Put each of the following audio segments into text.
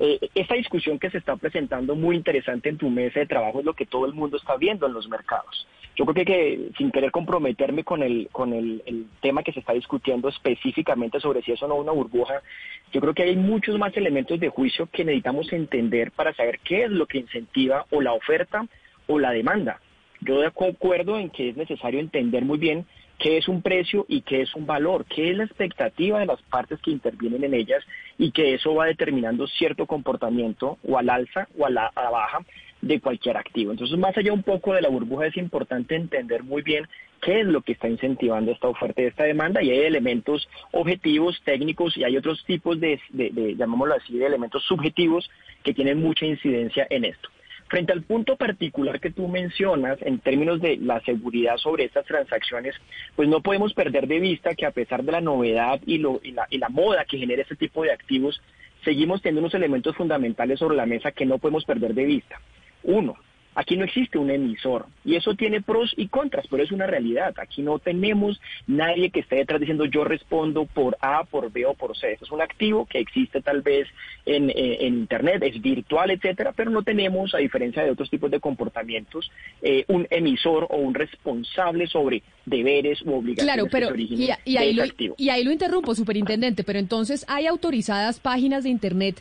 Eh, esta discusión que se está presentando muy interesante en tu mesa de trabajo es lo que todo el mundo está viendo en los mercados. Yo creo que, sin querer comprometerme con, el, con el, el, tema que se está discutiendo específicamente sobre si es o no una burbuja, yo creo que hay muchos más elementos de juicio que necesitamos entender para saber qué es lo que incentiva o la oferta o la demanda. Yo de acuerdo en que es necesario entender muy bien qué es un precio y qué es un valor, qué es la expectativa de las partes que intervienen en ellas y que eso va determinando cierto comportamiento o al alza o a la, baja de cualquier activo. Entonces, más allá un poco de la burbuja, es importante entender muy bien qué es lo que está incentivando esta oferta y esta demanda y hay elementos objetivos, técnicos y hay otros tipos de, de, de llamémoslo así, de elementos subjetivos que tienen mucha incidencia en esto. Frente al punto particular que tú mencionas en términos de la seguridad sobre estas transacciones, pues no podemos perder de vista que a pesar de la novedad y, lo, y, la, y la moda que genera este tipo de activos, seguimos teniendo unos elementos fundamentales sobre la mesa que no podemos perder de vista. Uno, Aquí no existe un emisor y eso tiene pros y contras, pero es una realidad. Aquí no tenemos nadie que esté detrás diciendo yo respondo por A, por B o por C. es un activo que existe tal vez en, eh, en Internet, es virtual, etcétera, pero no tenemos, a diferencia de otros tipos de comportamientos, eh, un emisor o un responsable sobre deberes u obligaciones claro, pero, que se y, y, ahí lo, y ahí lo interrumpo, superintendente, pero entonces hay autorizadas páginas de Internet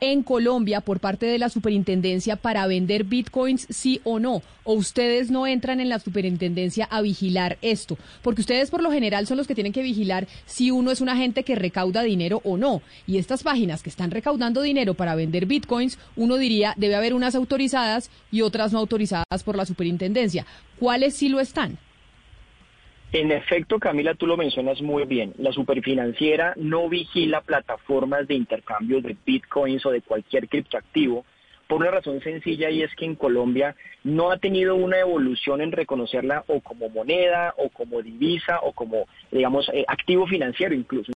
en Colombia por parte de la superintendencia para vender bitcoins, sí o no? ¿O ustedes no entran en la superintendencia a vigilar esto? Porque ustedes por lo general son los que tienen que vigilar si uno es un agente que recauda dinero o no. Y estas páginas que están recaudando dinero para vender bitcoins, uno diría debe haber unas autorizadas y otras no autorizadas por la superintendencia. ¿Cuáles sí lo están? En efecto, Camila, tú lo mencionas muy bien. La superfinanciera no vigila plataformas de intercambio de bitcoins o de cualquier criptoactivo por una razón sencilla y es que en Colombia no ha tenido una evolución en reconocerla o como moneda o como divisa o como, digamos, eh, activo financiero incluso.